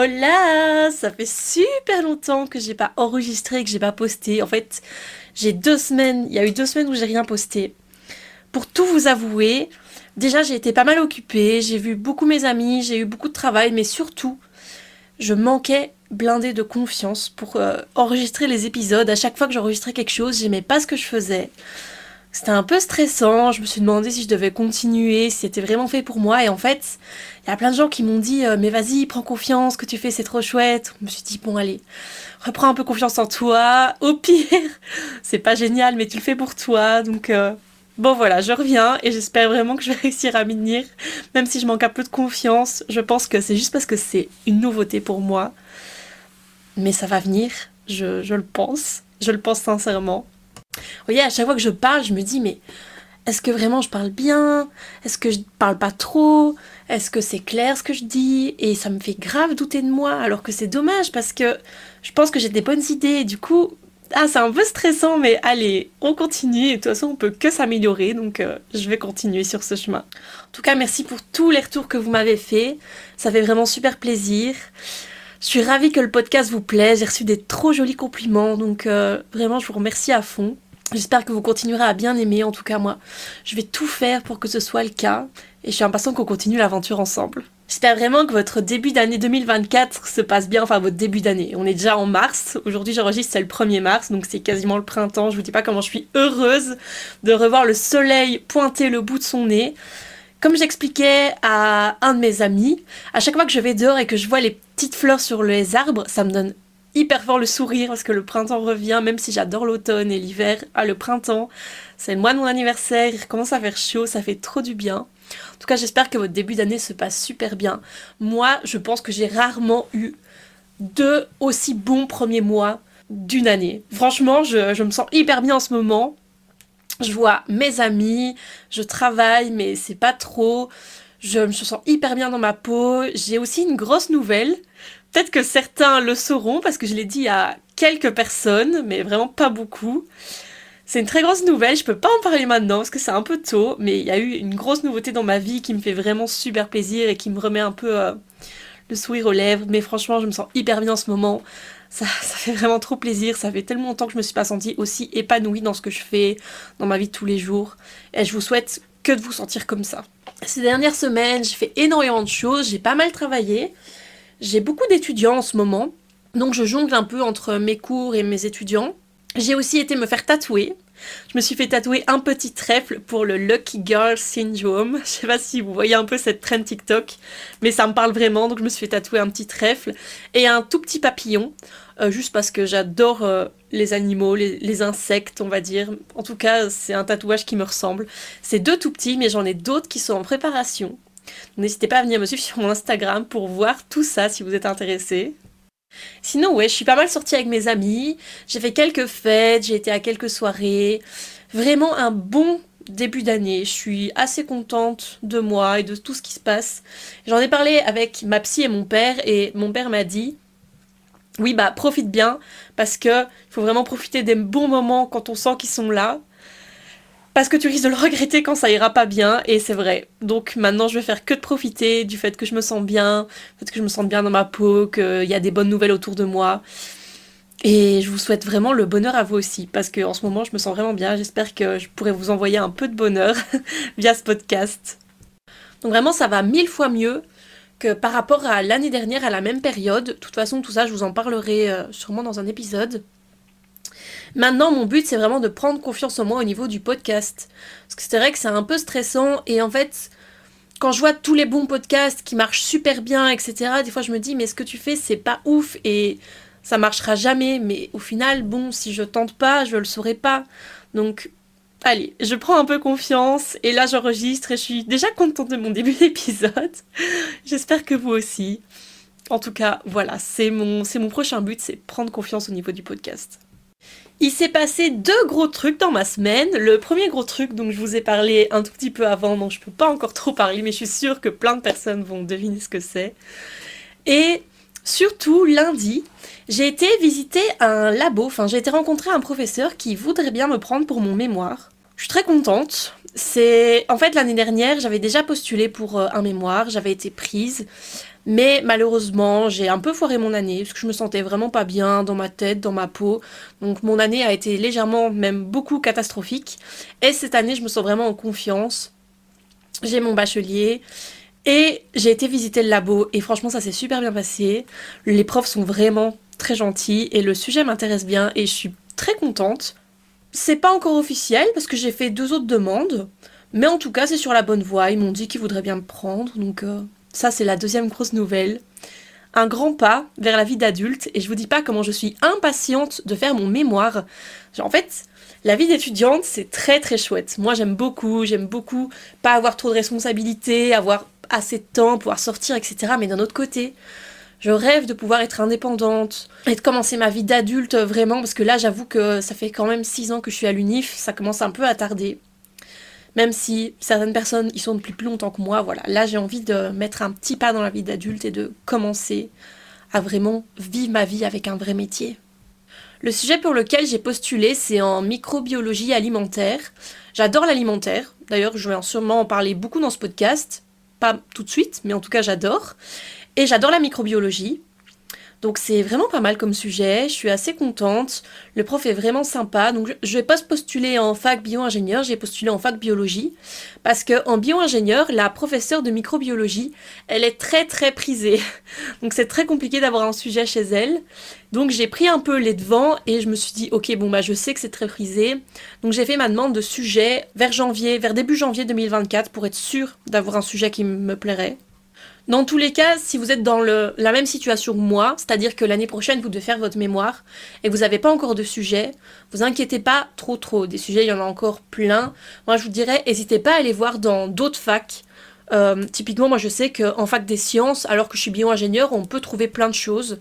Hola Ça fait super longtemps que j'ai pas enregistré, que j'ai pas posté. En fait, j'ai deux semaines, il y a eu deux semaines où j'ai rien posté. Pour tout vous avouer, déjà j'ai été pas mal occupée, j'ai vu beaucoup mes amis, j'ai eu beaucoup de travail, mais surtout, je manquais blindé de confiance pour euh, enregistrer les épisodes. À chaque fois que j'enregistrais quelque chose, j'aimais pas ce que je faisais. C'était un peu stressant, je me suis demandé si je devais continuer, si c'était vraiment fait pour moi. Et en fait, il y a plein de gens qui m'ont dit euh, Mais vas-y, prends confiance, ce que tu fais c'est trop chouette. Je me suis dit Bon, allez, reprends un peu confiance en toi. Au pire, c'est pas génial, mais tu le fais pour toi. Donc, euh, bon, voilà, je reviens et j'espère vraiment que je vais réussir à m'y tenir. Même si je manque un peu de confiance, je pense que c'est juste parce que c'est une nouveauté pour moi. Mais ça va venir, je, je le pense. Je le pense sincèrement. Vous voyez, à chaque fois que je parle, je me dis, mais est-ce que vraiment je parle bien? Est-ce que je parle pas trop? Est-ce que c'est clair ce que je dis? Et ça me fait grave douter de moi, alors que c'est dommage parce que je pense que j'ai des bonnes idées. du coup, ah, c'est un peu stressant, mais allez, on continue. Et de toute façon, on peut que s'améliorer, donc euh, je vais continuer sur ce chemin. En tout cas, merci pour tous les retours que vous m'avez fait. Ça fait vraiment super plaisir. Je suis ravie que le podcast vous plaise. J'ai reçu des trop jolis compliments, donc euh, vraiment, je vous remercie à fond. J'espère que vous continuerez à bien aimer, en tout cas moi. Je vais tout faire pour que ce soit le cas, et je suis impatiente qu'on continue l'aventure ensemble. J'espère vraiment que votre début d'année 2024 se passe bien, enfin votre début d'année. On est déjà en mars, aujourd'hui j'enregistre c'est le 1er mars, donc c'est quasiment le printemps. Je vous dis pas comment je suis heureuse de revoir le soleil pointer le bout de son nez. Comme j'expliquais à un de mes amis, à chaque fois que je vais dehors et que je vois les petites fleurs sur les arbres, ça me donne hyper fort le sourire parce que le printemps revient, même si j'adore l'automne et l'hiver. Ah, le printemps, c'est le mois de mon anniversaire, il commence à faire chaud, ça fait trop du bien. En tout cas, j'espère que votre début d'année se passe super bien. Moi, je pense que j'ai rarement eu deux aussi bons premiers mois d'une année. Franchement, je, je me sens hyper bien en ce moment. Je vois mes amis, je travaille, mais c'est pas trop. Je me sens hyper bien dans ma peau. J'ai aussi une grosse nouvelle. Peut-être que certains le sauront parce que je l'ai dit à quelques personnes, mais vraiment pas beaucoup. C'est une très grosse nouvelle, je peux pas en parler maintenant parce que c'est un peu tôt, mais il y a eu une grosse nouveauté dans ma vie qui me fait vraiment super plaisir et qui me remet un peu euh, le sourire aux lèvres. Mais franchement, je me sens hyper bien en ce moment. Ça, ça fait vraiment trop plaisir. Ça fait tellement longtemps que je me suis pas sentie aussi épanouie dans ce que je fais, dans ma vie de tous les jours. Et je vous souhaite que de vous sentir comme ça. Ces dernières semaines, j'ai fait énormément de choses, j'ai pas mal travaillé. J'ai beaucoup d'étudiants en ce moment, donc je jongle un peu entre mes cours et mes étudiants. J'ai aussi été me faire tatouer. Je me suis fait tatouer un petit trèfle pour le Lucky Girl Syndrome. Je sais pas si vous voyez un peu cette trend TikTok, mais ça me parle vraiment, donc je me suis fait tatouer un petit trèfle et un tout petit papillon, euh, juste parce que j'adore euh, les animaux, les, les, insectes, on va dire. En tout cas, c'est un tatouage qui me ressemble. C'est deux tout petits, mais j'en ai d'autres qui sont en préparation. N'hésitez pas à venir me suivre sur mon Instagram pour voir tout ça si vous êtes intéressé. Sinon, ouais, je suis pas mal sortie avec mes amis, j'ai fait quelques fêtes, j'ai été à quelques soirées. Vraiment un bon début d'année. Je suis assez contente de moi et de tout ce qui se passe. J'en ai parlé avec ma psy et mon père et mon père m'a dit oui, bah profite bien parce que il faut vraiment profiter des bons moments quand on sent qu'ils sont là parce que tu risques de le regretter quand ça ira pas bien, et c'est vrai. Donc maintenant, je vais faire que de profiter du fait que je me sens bien, du fait que je me sens bien dans ma peau, qu'il y a des bonnes nouvelles autour de moi. Et je vous souhaite vraiment le bonheur à vous aussi, parce qu'en ce moment, je me sens vraiment bien. J'espère que je pourrai vous envoyer un peu de bonheur via ce podcast. Donc vraiment, ça va mille fois mieux que par rapport à l'année dernière à la même période. De toute façon, tout ça, je vous en parlerai euh, sûrement dans un épisode. Maintenant, mon but, c'est vraiment de prendre confiance en moi au niveau du podcast. Parce que c'est vrai que c'est un peu stressant et en fait, quand je vois tous les bons podcasts qui marchent super bien, etc., des fois je me dis, mais ce que tu fais, c'est pas ouf et ça marchera jamais. Mais au final, bon, si je tente pas, je le saurai pas. Donc, allez, je prends un peu confiance et là j'enregistre et je suis déjà contente de mon début d'épisode. J'espère que vous aussi. En tout cas, voilà, c'est mon, c'est mon prochain but, c'est prendre confiance au niveau du podcast. Il s'est passé deux gros trucs dans ma semaine. Le premier gros truc dont je vous ai parlé un tout petit peu avant, dont je peux pas encore trop parler, mais je suis sûre que plein de personnes vont deviner ce que c'est. Et surtout, lundi, j'ai été visiter un labo, enfin j'ai été rencontrer un professeur qui voudrait bien me prendre pour mon mémoire. Je suis très contente. C'est en fait l'année dernière, j'avais déjà postulé pour euh, un mémoire, j'avais été prise, Mais malheureusement, j'ai un peu foiré mon année parce que je me sentais vraiment pas bien dans ma tête, dans ma peau. Donc mon année a été légèrement, même beaucoup catastrophique. Et cette année, je me sens vraiment en confiance. J'ai mon bachelier. Et j'ai été visiter le labo et franchement ça s'est super bien passé. Les profs sont vraiment très gentils et le sujet m'intéresse bien et je suis très contente. C'est pas encore officiel parce que j'ai fait deux autres demandes, mais en tout cas c'est sur la bonne voie. Ils m'ont dit qu'ils voudraient bien me prendre, donc euh, ça c'est la deuxième grosse nouvelle. Un grand pas vers la vie d'adulte et je vous dis pas comment je suis impatiente de faire mon mémoire. En fait, la vie d'étudiante c'est très très chouette. Moi j'aime beaucoup, j'aime beaucoup pas avoir trop de responsabilités, avoir assez de temps, pouvoir sortir, etc. Mais d'un autre côté, je rêve de pouvoir être indépendante et de commencer ma vie d'adulte vraiment, parce que là, j'avoue que ça fait quand même 6 ans que je suis à l'UNIF, ça commence un peu à tarder. Même si certaines personnes y sont depuis plus longtemps que moi, voilà. Là, j'ai envie de mettre un petit pas dans la vie d'adulte et de commencer à vraiment vivre ma vie avec un vrai métier. Le sujet pour lequel j'ai postulé, c'est en microbiologie alimentaire. J'adore l'alimentaire. D'ailleurs, je vais sûrement en parler beaucoup dans ce podcast. Pas tout de suite, mais en tout cas, j'adore. Et j'adore la microbiologie. Donc c'est vraiment pas mal comme sujet, je suis assez contente. Le prof est vraiment sympa. Donc je vais pas postuler en fac bio-ingénieur, j'ai postulé en fac biologie. Parce que en bio-ingénieur, la professeure de microbiologie, elle est très très prisée. Donc c'est très compliqué d'avoir un sujet chez elle. Donc j'ai pris un peu les devants et je me suis dit ok bon bah je sais que c'est très prisé. Donc j'ai fait ma demande de sujet vers janvier, vers début janvier 2024 pour être sûre d'avoir un sujet qui me plairait. Dans tous les cas, si vous êtes dans la même situation que moi, c'est-à-dire que l'année prochaine vous devez faire votre mémoire et vous n'avez pas encore de sujet, vous inquiétez pas trop trop. Des sujets, il y en a encore plein. Moi, je vous dirais, n'hésitez pas à aller voir dans d'autres facs. Euh, typiquement, moi, je sais qu'en fac des sciences, alors que je suis bio-ingénieur, on peut trouver plein de choses.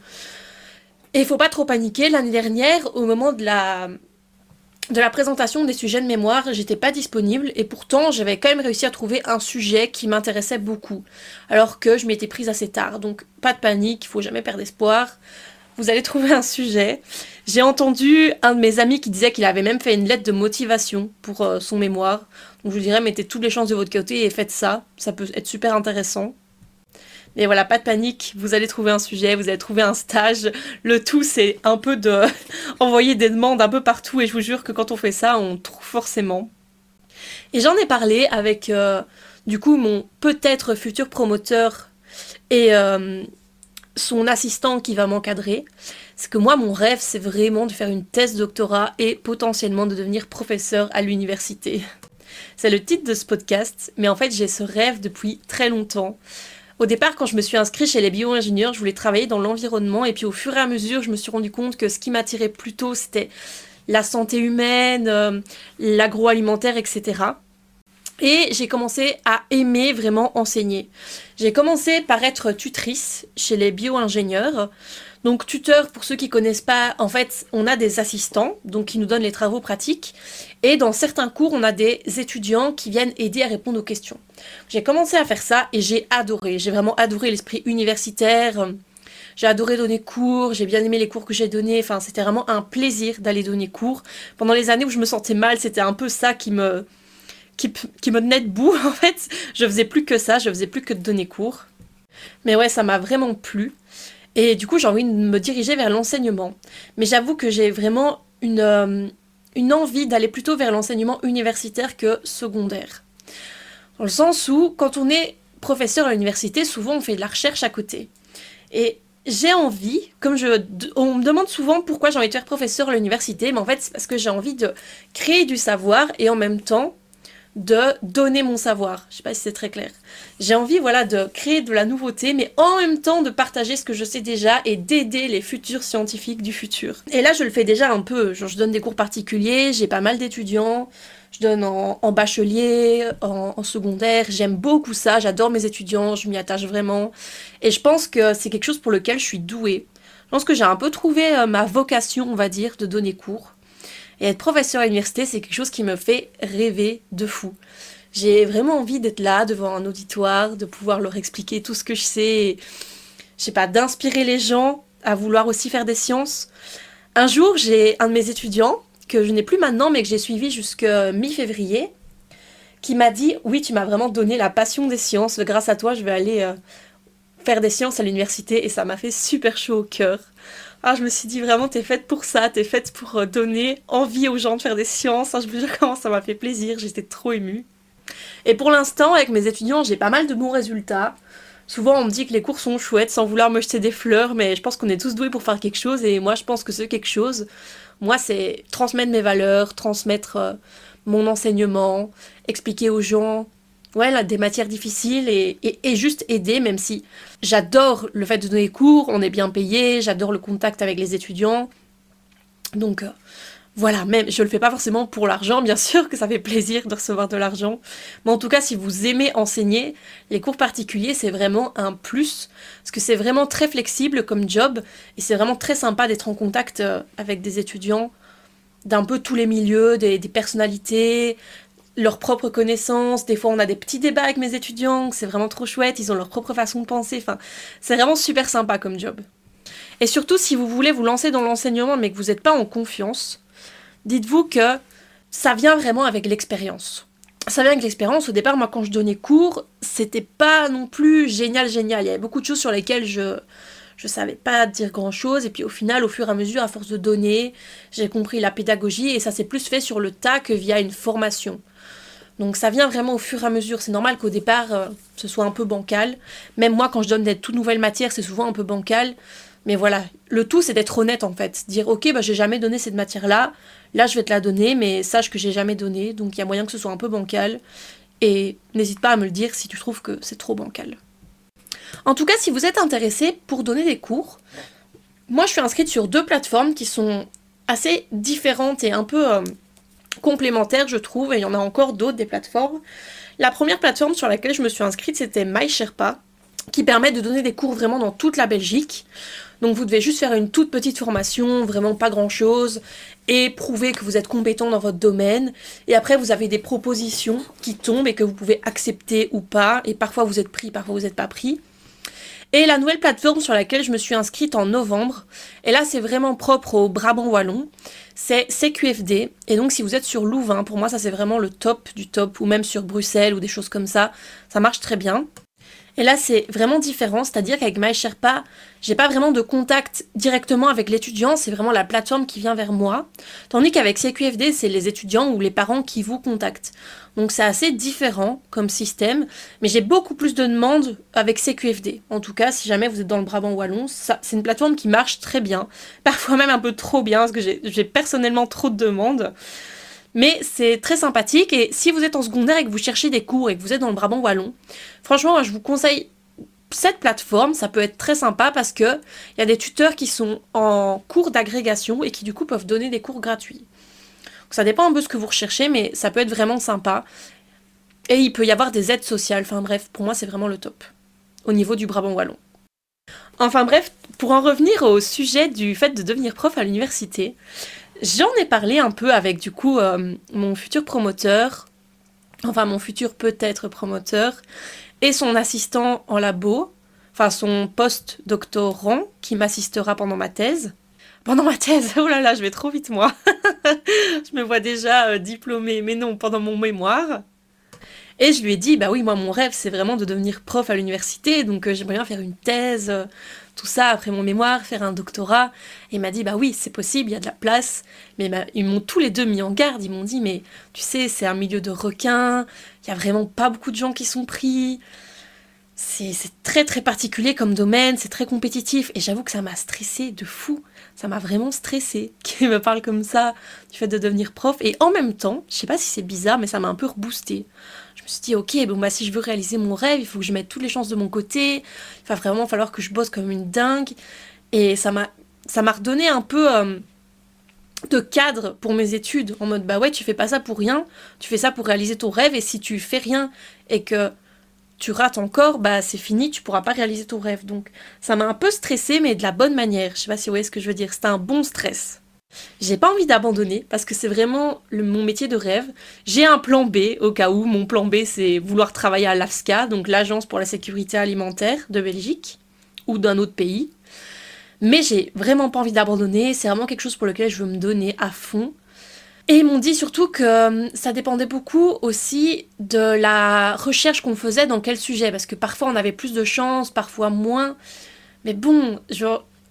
Et il faut pas trop paniquer. L'année dernière, au moment de la, de la présentation des sujets de mémoire, j'étais pas disponible et pourtant j'avais quand même réussi à trouver un sujet qui m'intéressait beaucoup, alors que je m'étais prise assez tard. Donc pas de panique, il faut jamais perdre espoir. Vous allez trouver un sujet. J'ai entendu un de mes amis qui disait qu'il avait même fait une lettre de motivation pour euh, son mémoire. Donc je vous dirais mettez toutes les chances de votre côté et faites ça, ça peut être super intéressant. Mais voilà, pas de panique, vous allez trouver un sujet, vous allez trouver un stage. Le tout, c'est un peu de envoyer des demandes un peu partout et je vous jure que quand on fait ça, on trouve forcément. Et j'en ai parlé avec euh, du coup mon peut-être futur promoteur et euh, son assistant qui va m'encadrer. C'est que moi, mon rêve, c'est vraiment de faire une thèse doctorat et potentiellement de devenir professeur à l'université. C'est le titre de ce podcast, mais en fait, j'ai ce rêve depuis très longtemps. Au départ, quand je me suis inscrite chez les bio-ingénieurs, je voulais travailler dans l'environnement et puis au fur et à mesure, je me suis rendu compte que ce qui m'attirait plutôt, c'était la santé humaine, euh, l'agroalimentaire, etc. Et j'ai commencé à aimer vraiment enseigner. J'ai commencé par être tutrice chez les bio-ingénieurs. Donc tuteur, pour ceux qui connaissent pas, en fait, on a des assistants, donc qui nous donnent les travaux pratiques. Et dans certains cours, on a des étudiants qui viennent aider à répondre aux questions. J'ai commencé à faire ça et j'ai adoré. J'ai vraiment adoré l'esprit universitaire. J'ai adoré donner cours, j'ai bien aimé les cours que j'ai donnés. Enfin, c'était vraiment un plaisir d'aller donner cours. Pendant les années où je me sentais mal, c'était un peu ça qui me, qui, qui me tenait debout. En fait, je faisais plus que ça, je faisais plus que de donner cours. Mais ouais, ça m'a vraiment plu. Et du coup, j'ai envie de me diriger vers l'enseignement. Mais j'avoue que j'ai vraiment une, euh, une envie d'aller plutôt vers l'enseignement universitaire que secondaire. Dans le sens où, quand on est professeur à l'université, souvent on fait de la recherche à côté. Et j'ai envie, comme je, on me demande souvent pourquoi j'ai envie de faire professeur à l'université, mais en fait c'est parce que j'ai envie de créer du savoir et en même temps de donner mon savoir. Je sais pas si c'est très clair. J'ai envie voilà de créer de la nouveauté mais en même temps de partager ce que je sais déjà et d'aider les futurs scientifiques du futur. Et là je le fais déjà un peu, je donne des cours particuliers, j'ai pas mal d'étudiants, je donne en, bachelier, en, secondaire, j'aime beaucoup ça, j'adore mes étudiants, je m'y attache vraiment et je pense que c'est quelque chose pour lequel je suis douée. Je pense que j'ai un peu trouvé euh, ma vocation, on va dire, de donner cours. Et être professeur à l'université, c'est quelque chose qui me fait rêver de fou. J'ai vraiment envie d'être là devant un auditoire, de pouvoir leur expliquer tout ce que je sais, je pas, d'inspirer les gens à vouloir aussi faire des sciences. Un jour, j'ai un de mes étudiants, que je n'ai plus maintenant, mais que j'ai suivi jusqu'à mi-février, qui m'a dit Oui, tu m'as vraiment donné la passion des sciences, grâce à toi, je vais aller euh, faire des sciences à l'université et ça m'a fait super chaud au cœur. Ah, je me suis dit vraiment, t'es faite pour ça, t'es faite pour euh, donner envie aux gens de faire des sciences. Ah, je me dis comment ça m'a fait plaisir, j'étais trop émue. Et pour l'instant, avec mes étudiants, j'ai pas mal de bons résultats. Souvent, on me dit que les cours sont chouettes sans vouloir me jeter des fleurs, mais je pense qu'on est tous doués pour faire quelque chose. Et moi, je pense que c'est quelque chose, moi, c'est transmettre mes valeurs, transmettre euh, mon enseignement, expliquer aux gens ouais, des matières difficiles et, et, juste aider, même si j'adore le fait de donner cours, on est bien payé, j'adore le contact avec les étudiants. Donc, euh, voilà, même je le fais pas forcément pour l'argent, bien sûr que ça fait plaisir de recevoir de l'argent, mais en tout cas si vous aimez enseigner, les cours particuliers c'est vraiment un plus parce que c'est vraiment très flexible comme job et c'est vraiment très sympa d'être en contact euh, avec des étudiants d'un peu tous les milieux, des, personnalités, leurs propres connaissances. Des fois, on a des petits débats avec mes étudiants, c'est vraiment trop chouette, ils ont leur propre façon de penser. Enfin, c'est vraiment super sympa comme job. Et surtout, si vous voulez vous lancer dans l'enseignement mais que vous n'êtes pas en confiance, dites-vous que ça vient vraiment avec l'expérience. Ça vient avec l'expérience. Au départ, moi, quand je donnais cours, c'était pas non plus génial, génial. Il y avait beaucoup de choses sur lesquelles je je savais pas dire grand chose. Et puis au final, au fur et à mesure, à force de donner, j'ai compris la pédagogie et ça s'est plus fait sur le tas que via une formation. Donc ça vient vraiment au fur et à mesure. C'est normal qu'au départ, euh, ce soit un peu bancal. Même moi, quand je donne des toutes nouvelles matières, c'est souvent un peu bancal. Mais voilà, le tout c'est d'être honnête en fait. Dire ok, bah j'ai jamais donné cette matière-là, là je vais te la donner, mais sache que j'ai jamais donné, donc il y a moyen que ce soit un peu bancal. Et n'hésite pas à me le dire si tu trouves que c'est trop bancal. En tout cas, si vous êtes intéressé pour donner des cours, moi je suis inscrite sur deux plateformes qui sont assez différentes et un peu euh, complémentaires, je trouve, et il y en a encore d'autres des plateformes. La première plateforme sur laquelle je me suis inscrite, c'était MySherpa, qui permet de donner des cours vraiment dans toute la Belgique. Donc vous devez juste faire une toute petite formation, vraiment pas grand-chose, et prouver que vous êtes compétent dans votre domaine. Et après, vous avez des propositions qui tombent et que vous pouvez accepter ou pas. Et parfois vous êtes pris, parfois vous n'êtes pas pris. Et la nouvelle plateforme sur laquelle je me suis inscrite en novembre, et là c'est vraiment propre au Brabant Wallon, c'est CQFD. Et donc si vous êtes sur Louvain, pour moi ça c'est vraiment le top du top, ou même sur Bruxelles ou des choses comme ça, ça marche très bien. Et là, c'est vraiment différent, c'est-à-dire qu'avec MySherpa, j'ai pas vraiment de contact directement avec l'étudiant, c'est vraiment la plateforme qui vient vers moi. Tandis qu'avec CQFD, c'est les étudiants ou les parents qui vous contactent. Donc c'est assez différent comme système, mais j'ai beaucoup plus de demandes avec CQFD. En tout cas, si jamais vous êtes dans le Brabant Wallon, c'est une plateforme qui marche très bien, parfois même un peu trop bien, parce que j'ai personnellement trop de demandes. Mais c'est très sympathique et si vous êtes en secondaire et que vous cherchez des cours et que vous êtes dans le Brabant Wallon, franchement, je vous conseille cette plateforme, ça peut être très sympa parce que il y a des tuteurs qui sont en cours d'agrégation et qui du coup peuvent donner des cours gratuits. ça dépend un peu ce que vous recherchez, mais ça peut être vraiment sympa. Et il peut y avoir des aides sociales. Enfin bref, pour moi c'est vraiment le top au niveau du Brabant wallon. Enfin bref, pour en revenir au sujet du fait de devenir prof à l'université, J'en ai parlé un peu avec du coup euh, mon futur promoteur, enfin mon futur peut-être promoteur, et son assistant en labo, enfin son post-doctorant qui m'assistera pendant ma thèse. Pendant ma thèse, oh là là, je vais trop vite moi. je me vois déjà euh, diplômée, mais non, pendant mon mémoire. Et je lui ai dit, bah oui, moi mon rêve c'est vraiment de devenir prof à l'université, donc euh, j'aimerais bien faire une thèse, tout ça après mon mémoire, faire un doctorat. Et il m'a dit, bah oui, c'est possible, il y a de la place. Mais ils m'ont tous les deux mis en garde, ils m'ont dit, mais tu sais, c'est un milieu de requins, il y a vraiment pas beaucoup de gens qui sont pris. C'est très très particulier comme domaine, c'est très compétitif. Et j'avoue que ça m'a stressé de fou. Ça m'a vraiment stressé qu'il me parle comme ça du fait de devenir prof. Et en même temps, je sais pas si c'est bizarre, mais ça m'a un peu reboosté me suis dit, ok, bon, bah, si je veux réaliser mon rêve, il faut que je mette toutes les chances de mon côté. Il va vraiment falloir que je bosse comme une dingue. Et ça m'a, ça redonné un peu euh, de cadre pour mes études. En mode, bah ouais, tu fais pas ça pour rien. Tu fais ça pour réaliser ton rêve. Et si tu fais rien et que tu rates encore, bah c'est fini, tu pourras pas réaliser ton rêve. Donc ça m'a un peu stressé, mais de la bonne manière. Je sais pas si vous voyez ce que je veux dire. C'était un bon stress. J'ai pas envie d'abandonner parce que c'est vraiment mon métier de rêve. J'ai un plan B au cas où. Mon plan B, c'est vouloir travailler à l'AFSCA, donc l'Agence pour la sécurité alimentaire de Belgique ou d'un autre pays. Mais j'ai vraiment pas envie d'abandonner. C'est vraiment quelque chose pour lequel je veux me donner à fond. Et ils m'ont dit surtout que euh, ça dépendait beaucoup aussi de la recherche qu'on faisait dans quel sujet, parce que parfois on avait plus de chance, parfois moins. Mais bon,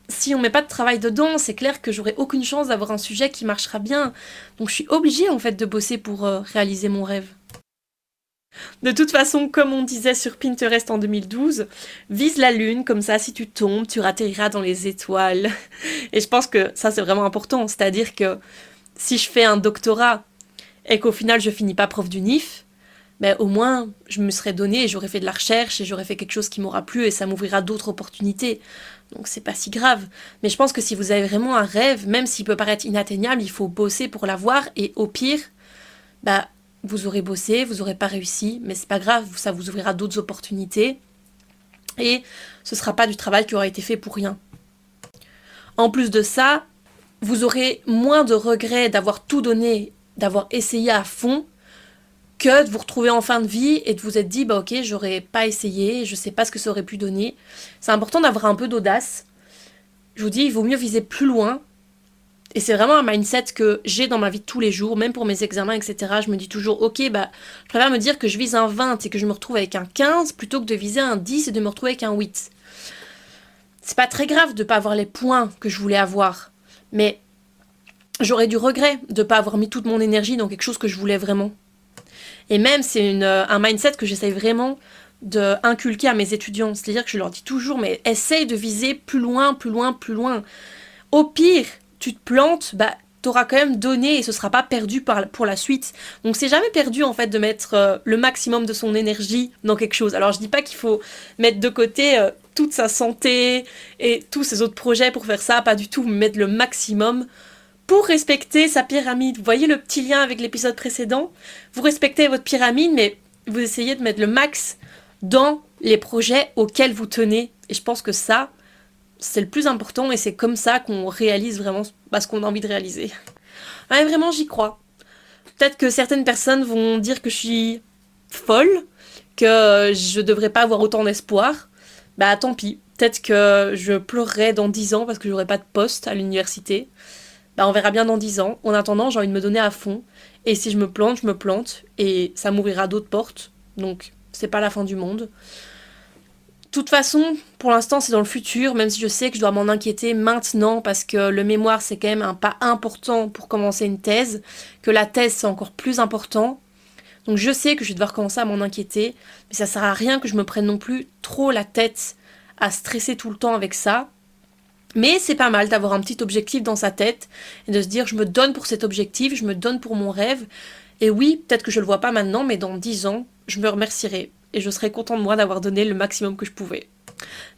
si on met pas de travail dedans, c'est clair que j'aurai aucune chance d'avoir un sujet qui marchera bien. Donc je suis obligée en fait de bosser pour euh, réaliser mon rêve. De toute façon, comme on disait sur Pinterest en 2012, vise la lune, comme ça si tu tombes, tu ratterriras dans les étoiles. Et je pense que ça c'est vraiment important, c'est-à-dire que si je fais un doctorat et qu'au final je finis pas prof du NIF, ben au moins je me serais donné et j'aurais fait de la recherche et j'aurais fait quelque chose qui m'aura plu et ça m'ouvrira d'autres opportunités. Donc c'est pas si grave. Mais je pense que si vous avez vraiment un rêve, même s'il peut paraître inatteignable, il faut bosser pour l'avoir et au pire, bah vous aurez bossé, vous aurez pas réussi, mais c'est pas grave, ça vous ouvrira d'autres opportunités et ce sera pas du travail qui aura été fait pour rien. En plus de ça, vous aurez moins de regrets d'avoir tout donné, d'avoir essayé à fond, que de vous retrouver en fin de vie et de vous être dit, bah ok, j'aurais pas essayé, je sais pas ce que ça aurait pu donner. C'est important d'avoir un peu d'audace. Je vous dis, il vaut mieux viser plus loin. Et c'est vraiment un mindset que j'ai dans ma vie de tous les jours, même pour mes examens, etc. Je me dis toujours, ok, bah, je préfère me dire que je vise un 20 et que je me retrouve avec un 15 plutôt que de viser un 10 et de me retrouver avec un 8. C'est pas très grave de pas avoir les points que je voulais avoir. Mais j'aurais du regret de pas avoir mis toute mon énergie dans quelque chose que je voulais vraiment. Et même, c'est euh, un mindset que j'essaye vraiment d'inculquer à mes étudiants. C'est-à-dire que je leur dis toujours, mais essaye de viser plus loin, plus loin, plus loin. Au pire, tu te plantes, bah, t'auras quand même donné et ce sera pas perdu pour la suite. Donc c'est jamais perdu en fait de mettre euh, le maximum de son énergie dans quelque chose. Alors je dis pas qu'il faut mettre de côté euh, toute sa santé et tous ses autres projets pour faire ça, pas du tout, mettre le maximum pour respecter sa pyramide. Vous voyez le petit lien avec l'épisode précédent Vous respectez votre pyramide mais vous essayez de mettre le max dans les projets auxquels vous tenez. Et je pense que ça, c'est le plus important et c'est comme ça qu'on réalise vraiment ce qu'on a envie de réaliser. Ouais, vraiment, j'y crois. Peut-être que certaines personnes vont dire que je suis folle, que je devrais pas avoir autant d'espoir. Bah tant pis. Peut-être que je pleurerai dans 10 ans parce que j'aurai pas de poste à l'université. Bah on verra bien dans 10 ans. En attendant, j'ai envie de me donner à fond. Et si je me plante, je me plante. Et ça m'ouvrira d'autres portes. Donc c'est pas la fin du monde toute façon, pour l'instant, c'est dans le futur, même si je sais que je dois m'en inquiéter maintenant parce que le mémoire, c'est quand même un pas important pour commencer une thèse, que la thèse, c'est encore plus important. Donc je sais que je vais devoir commencer à m'en inquiéter, mais ça sert à rien que je me prenne non plus trop la tête à stresser tout le temps avec ça. Mais c'est pas mal d'avoir un petit objectif dans sa tête et de se dire je me donne pour cet objectif, je me donne pour mon rêve. Et oui, peut-être que je le vois pas maintenant, mais dans dix ans, je me remercierai et je serais content de moi d'avoir donné le maximum que je pouvais.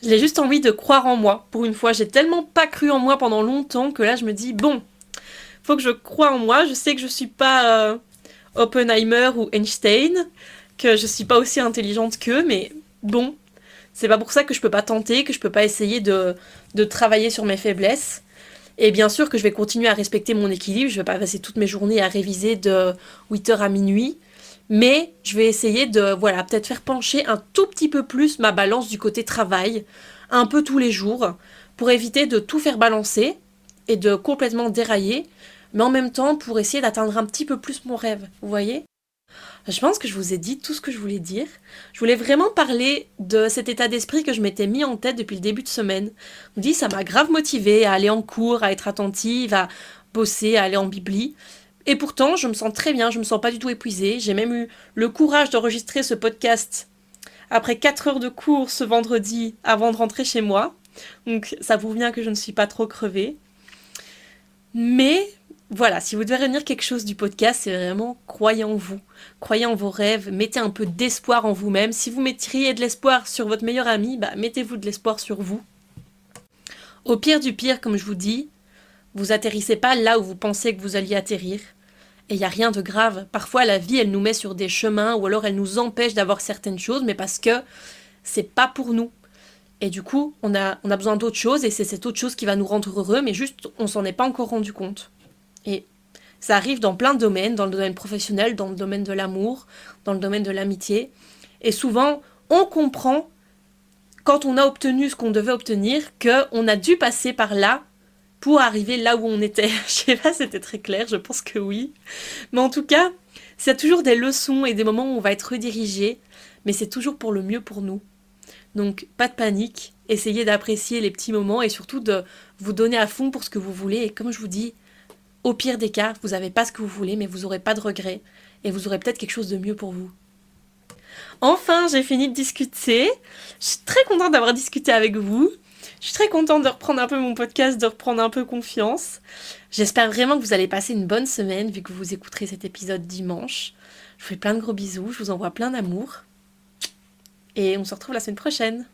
J'ai juste envie de croire en moi. Pour une fois, j'ai tellement pas cru en moi pendant longtemps que là je me dis bon, faut que je croie en moi. Je sais que je suis pas euh, Oppenheimer ou Einstein, que je suis pas aussi intelligente qu'eux, mais bon, c'est pas pour ça que je peux pas tenter, que je peux pas essayer de, de travailler sur mes faiblesses. Et bien sûr que je vais continuer à respecter mon équilibre, je vais pas passer toutes mes journées à réviser de 8h à minuit. Mais je vais essayer de, voilà, peut-être faire pencher un tout petit peu plus ma balance du côté travail, un peu tous les jours, pour éviter de tout faire balancer et de complètement dérailler, mais en même temps pour essayer d'atteindre un petit peu plus mon rêve, vous voyez? Je pense que je vous ai dit tout ce que je voulais dire. Je voulais vraiment parler de cet état d'esprit que je m'étais mis en tête depuis le début de semaine. Me dis, ça m'a grave motivée à aller en cours, à être attentive, à bosser, à aller en bibli. Et pourtant, je me sens très bien, je me sens pas du tout épuisée. J'ai même eu le courage d'enregistrer ce podcast après 4 heures de cours ce vendredi avant de rentrer chez moi. Donc ça vous vient que je ne suis pas trop crevée. Mais voilà, si vous devez retenir quelque chose du podcast, c'est vraiment croyez en vous, croyez en vos rêves, mettez un peu d'espoir en vous-même. Si vous mettriez de l'espoir sur votre meilleur ami, bah mettez-vous de l'espoir sur vous. Au pire du pire, comme je vous dis, vous atterrissez pas là où vous pensez que vous alliez atterrir. Et il n'y a rien de grave. Parfois, la vie, elle nous met sur des chemins ou alors elle nous empêche d'avoir certaines choses, mais parce que c'est pas pour nous. Et du coup, on a, on a besoin d'autre chose et c'est cette autre chose qui va nous rendre heureux, mais juste, on s'en est pas encore rendu compte. Et ça arrive dans plein de domaines, dans le domaine professionnel, dans le domaine de l'amour, dans le domaine de l'amitié. Et souvent, on comprend, quand on a obtenu ce qu'on devait obtenir, qu'on a dû passer par là pour arriver là où on était. Je sais pas c'était très clair, je pense que oui. Mais en tout cas, c'est toujours des leçons et des moments où on va être redirigé, mais c'est toujours pour le mieux pour nous. Donc pas de panique, essayez d'apprécier les petits moments et surtout de vous donner à fond pour ce que vous voulez. Et comme je vous dis, au pire des cas, vous n'avez pas ce que vous voulez, mais vous n'aurez pas de regrets et vous aurez peut-être quelque chose de mieux pour vous. Enfin, j'ai fini de discuter. Je suis très contente d'avoir discuté avec vous. Je suis très contente de reprendre un peu mon podcast, de reprendre un peu confiance. J'espère vraiment que vous allez passer une bonne semaine vu que vous écouterez cet épisode dimanche. Je vous fais plein de gros bisous, je vous envoie plein d'amour. Et on se retrouve la semaine prochaine.